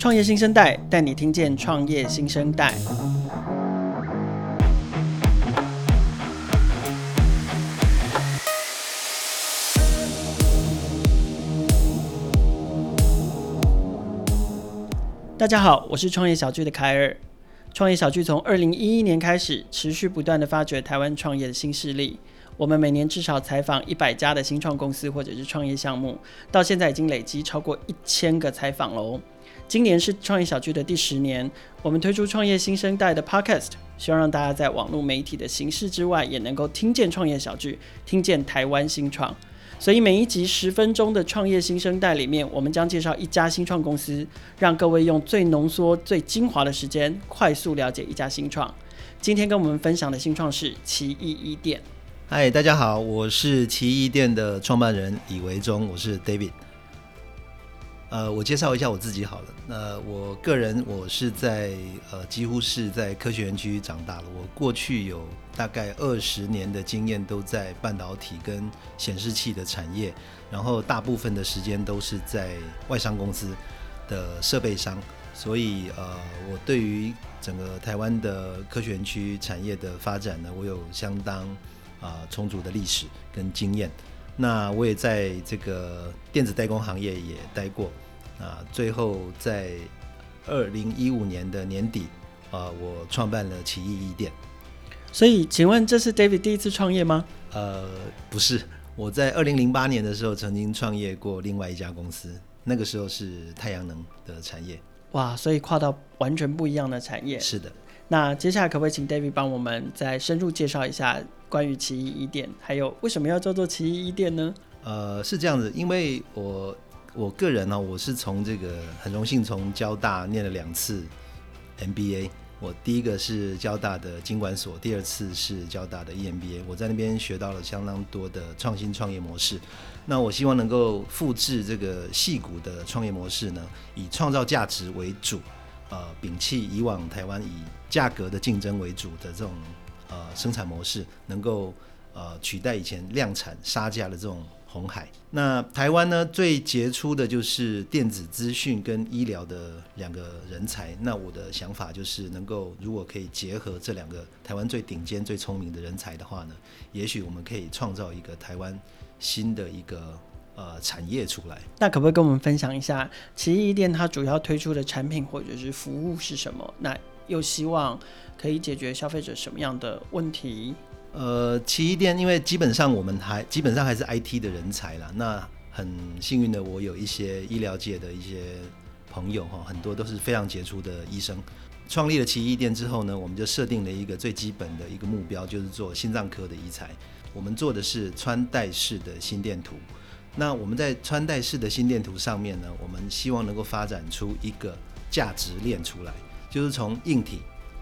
创业新生代带你听见创业新生代。大家好，我是创业小聚的凯尔。创业小聚从二零一一年开始，持续不断的发掘台湾创业的新势力。我们每年至少采访一百家的新创公司或者是创业项目，到现在已经累积超过一千个采访喽。今年是创业小聚的第十年，我们推出创业新生代的 Podcast，希望让大家在网络媒体的形式之外，也能够听见创业小聚，听见台湾新创。所以每一集十分钟的创业新生代里面，我们将介绍一家新创公司，让各位用最浓缩、最精华的时间，快速了解一家新创。今天跟我们分享的新创是奇异伊甸。嗨，大家好，我是奇异伊甸的创办人李维忠，我是 David。呃，我介绍一下我自己好了。那、我个人，我是在呃，几乎是在科学园区长大的。我过去有大概二十年的经验，都在半导体跟显示器的产业，然后大部分的时间都是在外商公司的设备商。所以呃，我对于整个台湾的科学园区产业的发展呢，我有相当。啊，充足的历史跟经验，那我也在这个电子代工行业也待过，啊，最后在二零一五年的年底，啊，我创办了奇异伊店。所以，请问这是 David 第一次创业吗？呃，不是，我在二零零八年的时候曾经创业过另外一家公司，那个时候是太阳能的产业。哇，所以跨到完全不一样的产业。是的。那接下来可不可以请 David 帮我们再深入介绍一下关于奇异伊甸，还有为什么要叫做奇异伊甸呢？呃，是这样子，因为我我个人呢、我是从这个很荣幸从交大念了两次 MBA，我第一个是交大的经管所，第二次是交大的 EMBA，我在那边学到了相当多的创新创业模式。那我希望能够复制这个戏骨的创业模式呢，以创造价值为主。呃，摒弃以往台湾以价格的竞争为主的这种呃生产模式，能够呃取代以前量产杀价的这种红海。那台湾呢，最杰出的就是电子资讯跟医疗的两个人才。那我的想法就是，能够如果可以结合这两个台湾最顶尖、最聪明的人才的话呢，也许我们可以创造一个台湾新的一个。呃，产业出来，那可不可以跟我们分享一下奇异店它主要推出的产品或者是服务是什么？那又希望可以解决消费者什么样的问题？呃，奇异店因为基本上我们还基本上还是 IT 的人才啦，那很幸运的我有一些医疗界的一些朋友哈，很多都是非常杰出的医生。创立了奇异店之后呢，我们就设定了一个最基本的一个目标，就是做心脏科的医材。我们做的是穿戴式的心电图。那我们在穿戴式的心电图上面呢，我们希望能够发展出一个价值链出来，就是从硬体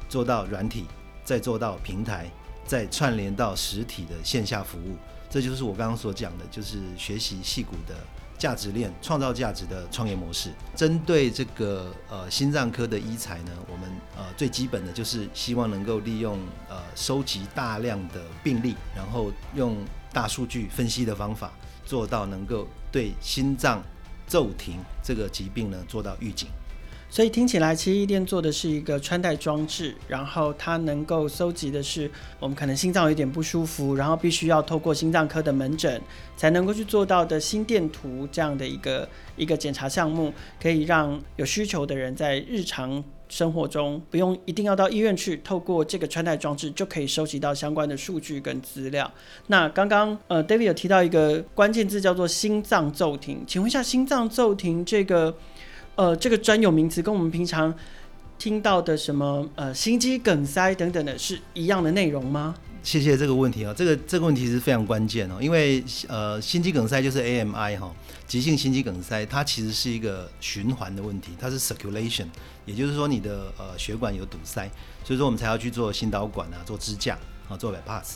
做到软体，再做到平台，再串联到实体的线下服务。这就是我刚刚所讲的，就是学习戏骨的价值链、创造价值的创业模式。针对这个呃心脏科的医材呢，我们呃最基本的就是希望能够利用呃收集大量的病例，然后用大数据分析的方法。做到能够对心脏骤停这个疾病呢做到预警，所以听起来奇异伊甸做的是一个穿戴装置，然后它能够搜集的是我们可能心脏有点不舒服，然后必须要透过心脏科的门诊才能够去做到的心电图这样的一个一个检查项目，可以让有需求的人在日常。生活中不用一定要到医院去，透过这个穿戴装置就可以收集到相关的数据跟资料。那刚刚呃，David 有提到一个关键字叫做心脏骤停，请问一下，心脏骤停这个呃这个专有名词跟我们平常听到的什么呃心肌梗塞等等的是一样的内容吗？谢谢这个问题啊，这个这个问题是非常关键哦，因为呃心肌梗塞就是 AMI 哈，急性心肌梗塞，它其实是一个循环的问题，它是 circulation，也就是说你的呃血管有堵塞，所以说我们才要去做心导管啊，做支架啊，做 bypass。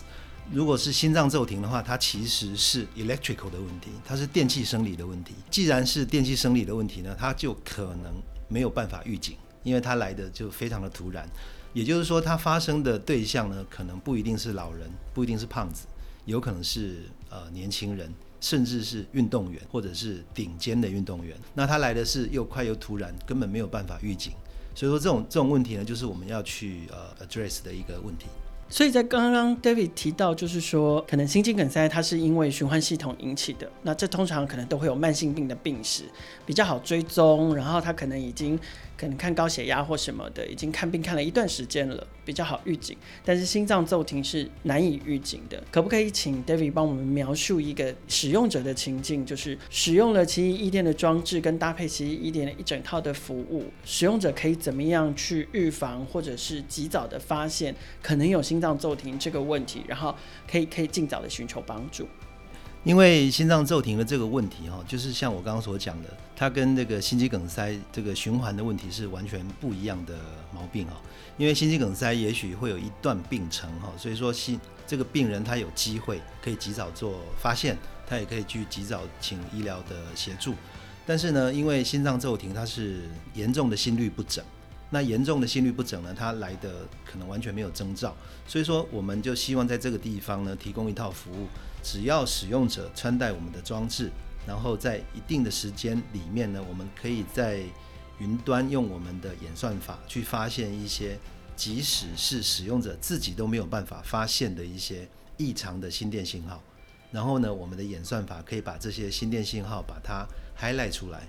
如果是心脏骤停的话，它其实是 electrical 的问题，它是电气生理的问题。既然是电气生理的问题呢，它就可能没有办法预警，因为它来的就非常的突然。也就是说，它发生的对象呢，可能不一定是老人，不一定是胖子，有可能是呃年轻人，甚至是运动员或者是顶尖的运动员。那它来的是又快又突然，根本没有办法预警。所以说这种这种问题呢，就是我们要去呃 address 的一个问题。所以在刚刚 David 提到，就是说可能心肌梗塞它是因为循环系统引起的，那这通常可能都会有慢性病的病史，比较好追踪，然后他可能已经。可能看高血压或什么的，已经看病看了一段时间了，比较好预警。但是心脏骤停是难以预警的。可不可以请 David 帮我们描述一个使用者的情境，就是使用了奇异医电的装置跟搭配奇异医电的一整套的服务，使用者可以怎么样去预防或者是及早的发现可能有心脏骤停这个问题，然后可以可以尽早的寻求帮助。因为心脏骤停的这个问题，哈，就是像我刚刚所讲的，它跟那个心肌梗塞这个循环的问题是完全不一样的毛病，哈。因为心肌梗塞也许会有一段病程，哈，所以说心这个病人他有机会可以及早做发现，他也可以去及早请医疗的协助。但是呢，因为心脏骤停它是严重的心律不整，那严重的心律不整呢，它来的可能完全没有征兆，所以说我们就希望在这个地方呢提供一套服务。只要使用者穿戴我们的装置，然后在一定的时间里面呢，我们可以在云端用我们的演算法去发现一些，即使是使用者自己都没有办法发现的一些异常的心电信号。然后呢，我们的演算法可以把这些心电信号把它 highlight 出来，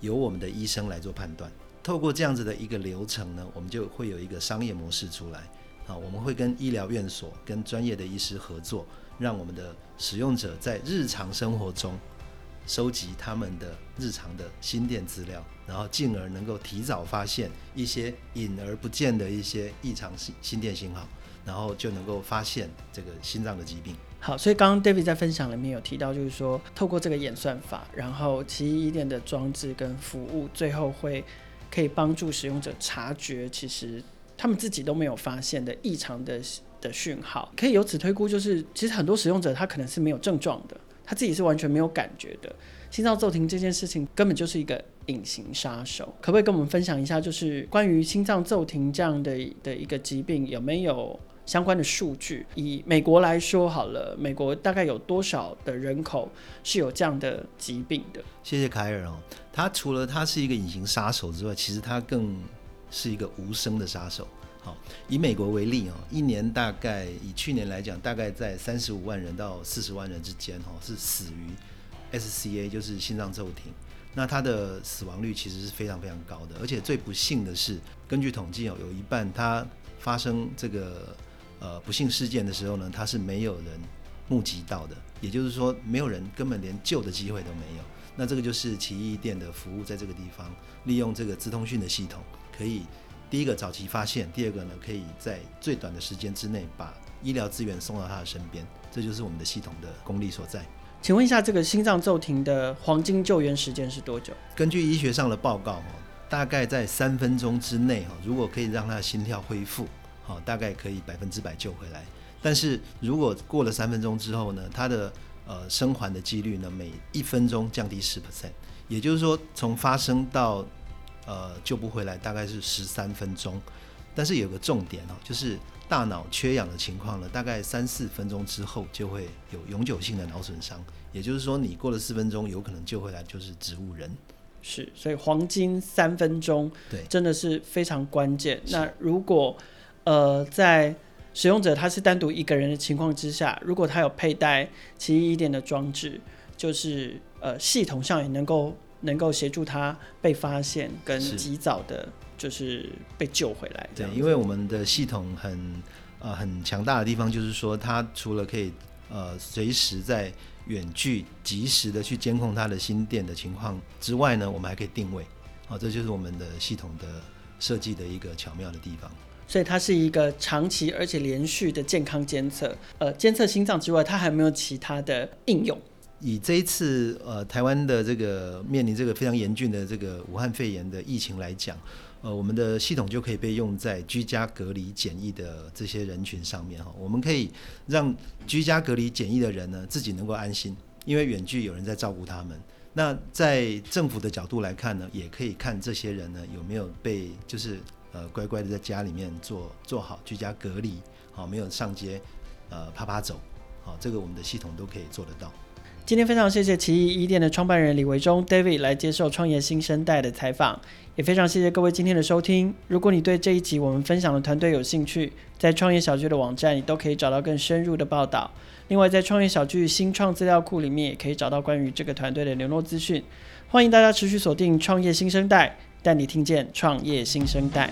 由我们的医生来做判断。透过这样子的一个流程呢，我们就会有一个商业模式出来。啊，我们会跟医疗院所、跟专业的医师合作。让我们的使用者在日常生活中收集他们的日常的心电资料，然后进而能够提早发现一些隐而不见的一些异常心心电信号，然后就能够发现这个心脏的疾病。好，所以刚刚 David 在分享里面有提到，就是说透过这个演算法，然后奇异医电的装置跟服务，最后会可以帮助使用者察觉，其实他们自己都没有发现的异常的。的讯号可以由此推估，就是其实很多使用者他可能是没有症状的，他自己是完全没有感觉的。心脏骤停这件事情根本就是一个隐形杀手。可不可以跟我们分享一下，就是关于心脏骤停这样的的一个疾病，有没有相关的数据？以美国来说好了，美国大概有多少的人口是有这样的疾病的？谢谢凯尔哦，他除了他是一个隐形杀手之外，其实他更是一个无声的杀手。好，以美国为例哦，一年大概以去年来讲，大概在三十五万人到四十万人之间哦，是死于 SCA，就是心脏骤停。那它的死亡率其实是非常非常高的，而且最不幸的是，根据统计哦，有一半它发生这个呃不幸事件的时候呢，它是没有人目击到的，也就是说，没有人根本连救的机会都没有。那这个就是奇异店的服务，在这个地方利用这个资通讯的系统可以。第一个早期发现，第二个呢，可以在最短的时间之内把医疗资源送到他的身边，这就是我们的系统的功力所在。请问一下，这个心脏骤停的黄金救援时间是多久？根据医学上的报告，大概在三分钟之内，如果可以让他的心跳恢复，大概可以百分之百救回来。但是如果过了三分钟之后呢，它的呃生还的几率呢，每一分钟降低十 percent，也就是说，从发生到呃，救不回来大概是十三分钟，但是有个重点哦，就是大脑缺氧的情况呢，大概三四分钟之后就会有永久性的脑损伤，也就是说你过了四分钟，有可能救回来就是植物人。是，所以黄金三分钟，对，真的是非常关键。那如果呃在使用者他是单独一个人的情况之下，如果他有佩戴奇异一点的装置，就是呃系统上也能够。能够协助他被发现跟及早的，就是被救回来。对，因为我们的系统很呃很强大的地方，就是说它除了可以呃随时在远距及时的去监控他的心电的情况之外呢，我们还可以定位。好，这就是我们的系统的设计的一个巧妙的地方。所以它是一个长期而且连续的健康监测。呃，监测心脏之外，它还有没有其他的应用？以这一次呃台湾的这个面临这个非常严峻的这个武汉肺炎的疫情来讲，呃我们的系统就可以被用在居家隔离检疫的这些人群上面哈。我们可以让居家隔离检疫的人呢自己能够安心，因为远距有人在照顾他们。那在政府的角度来看呢，也可以看这些人呢有没有被就是呃乖乖的在家里面做做好居家隔离，好没有上街呃趴趴走，好这个我们的系统都可以做得到。今天非常谢谢奇异伊甸的创办人李维中 David 来接受创业新生代的采访，也非常谢谢各位今天的收听。如果你对这一集我们分享的团队有兴趣，在创业小聚的网站你都可以找到更深入的报道。另外，在创业小聚新创资料库里面也可以找到关于这个团队的联络资讯。欢迎大家持续锁定创业新生代，带你听见创业新生代。